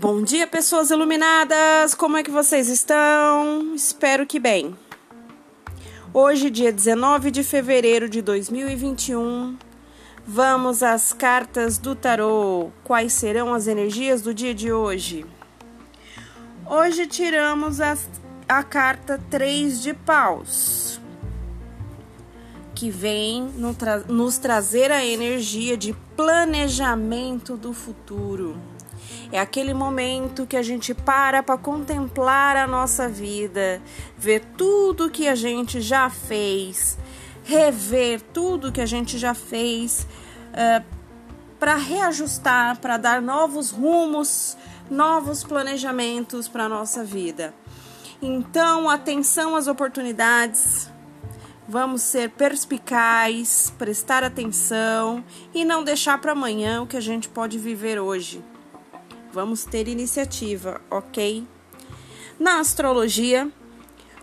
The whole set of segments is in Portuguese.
Bom dia, pessoas iluminadas! Como é que vocês estão? Espero que bem. Hoje, dia 19 de fevereiro de 2021, vamos às cartas do tarô. Quais serão as energias do dia de hoje? Hoje tiramos as, a carta 3 de paus, que vem no tra nos trazer a energia de planejamento do futuro é aquele momento que a gente para para contemplar a nossa vida, ver tudo que a gente já fez, rever tudo que a gente já fez, uh, para reajustar, para dar novos rumos, novos planejamentos para a nossa vida. Então, atenção às oportunidades. Vamos ser perspicazes, prestar atenção e não deixar para amanhã o que a gente pode viver hoje. Vamos ter iniciativa, ok? Na astrologia,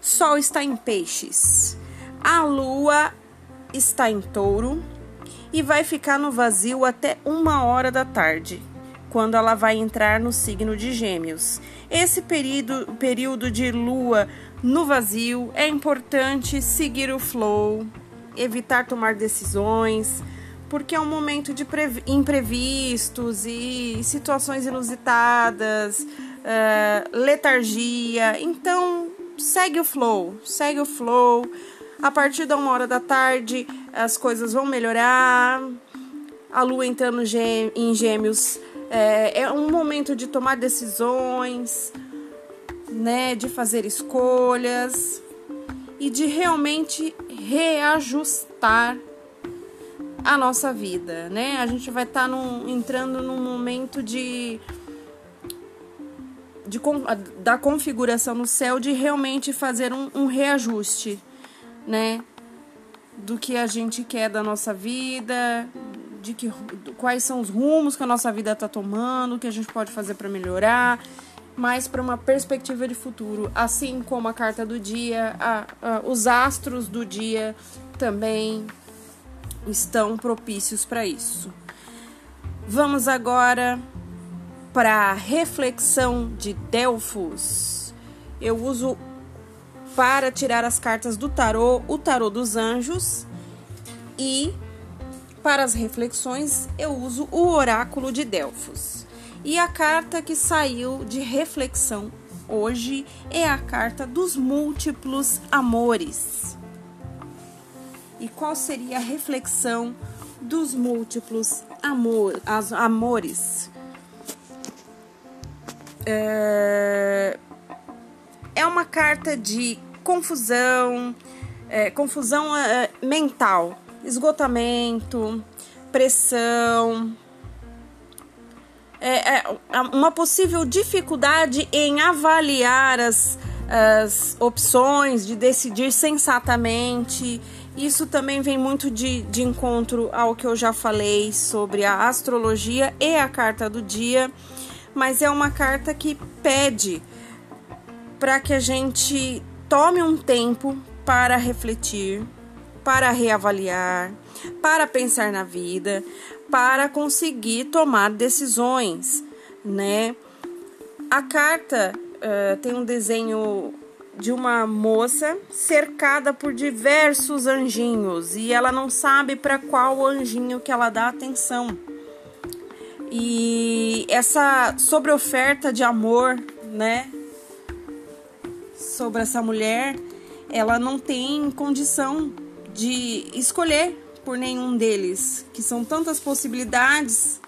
Sol está em Peixes, a Lua está em Touro e vai ficar no vazio até uma hora da tarde, quando ela vai entrar no signo de Gêmeos. Esse período, período de Lua no vazio é importante seguir o flow, evitar tomar decisões porque é um momento de imprevistos e situações inusitadas, uh, letargia. Então, segue o flow, segue o flow. A partir da uma hora da tarde, as coisas vão melhorar. A lua entrando em gêmeos é, é um momento de tomar decisões, né, de fazer escolhas e de realmente reajustar a nossa vida, né? A gente vai estar tá entrando num momento de, de da configuração no céu de realmente fazer um, um reajuste, né? Do que a gente quer da nossa vida, de que quais são os rumos que a nossa vida está tomando, o que a gente pode fazer para melhorar, mas para uma perspectiva de futuro, assim como a carta do dia, a, a, os astros do dia também estão propícios para isso. Vamos agora para a reflexão de Delfos. Eu uso para tirar as cartas do tarô, o tarô dos anjos e para as reflexões eu uso o oráculo de Delfos. E a carta que saiu de reflexão hoje é a carta dos múltiplos amores e qual seria a reflexão dos múltiplos amor, as, amores. É, é uma carta de confusão, é, confusão é, mental, esgotamento, pressão, é, é, uma possível dificuldade em avaliar as, as opções, de decidir sensatamente isso também vem muito de, de encontro ao que eu já falei sobre a astrologia e a carta do dia, mas é uma carta que pede para que a gente tome um tempo para refletir, para reavaliar, para pensar na vida, para conseguir tomar decisões, né? A carta uh, tem um desenho de uma moça cercada por diversos anjinhos. E ela não sabe para qual anjinho que ela dá atenção. E essa sobre oferta de amor, né, sobre essa mulher, ela não tem condição de escolher por nenhum deles, que são tantas possibilidades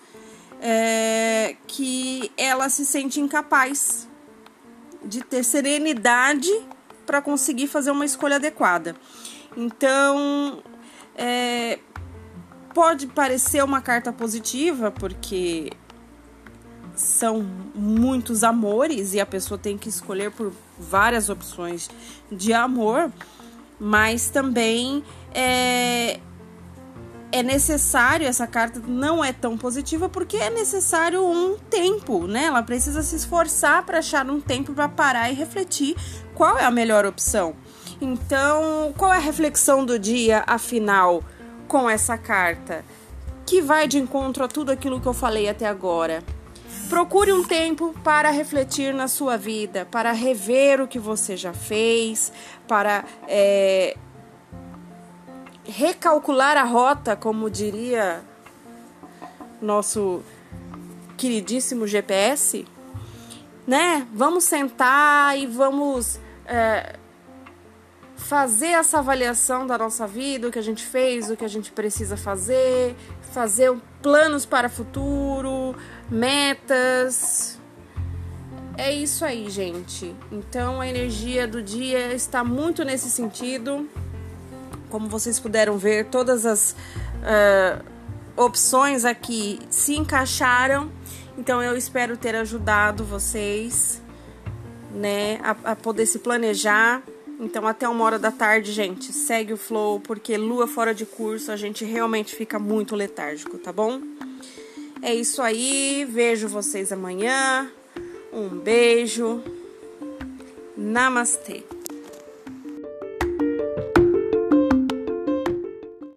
é, que ela se sente incapaz de ter serenidade para conseguir fazer uma escolha adequada. Então, é, pode parecer uma carta positiva, porque são muitos amores e a pessoa tem que escolher por várias opções de amor, mas também é, é necessário, essa carta não é tão positiva porque é necessário um tempo, né? Ela precisa se esforçar para achar um tempo para parar e refletir qual é a melhor opção. Então, qual é a reflexão do dia, afinal, com essa carta? Que vai de encontro a tudo aquilo que eu falei até agora. Procure um tempo para refletir na sua vida, para rever o que você já fez, para é, recalcular a rota, como diria nosso queridíssimo GPS, né? Vamos sentar e vamos é, fazer essa avaliação da nossa vida, o que a gente fez, o que a gente precisa fazer, fazer planos para futuro, metas. É isso aí, gente. Então a energia do dia está muito nesse sentido. Como vocês puderam ver, todas as uh, opções aqui se encaixaram. Então eu espero ter ajudado vocês, né, a, a poder se planejar. Então até uma hora da tarde, gente, segue o flow, porque lua fora de curso a gente realmente fica muito letárgico, tá bom? É isso aí, vejo vocês amanhã. Um beijo. Namastê.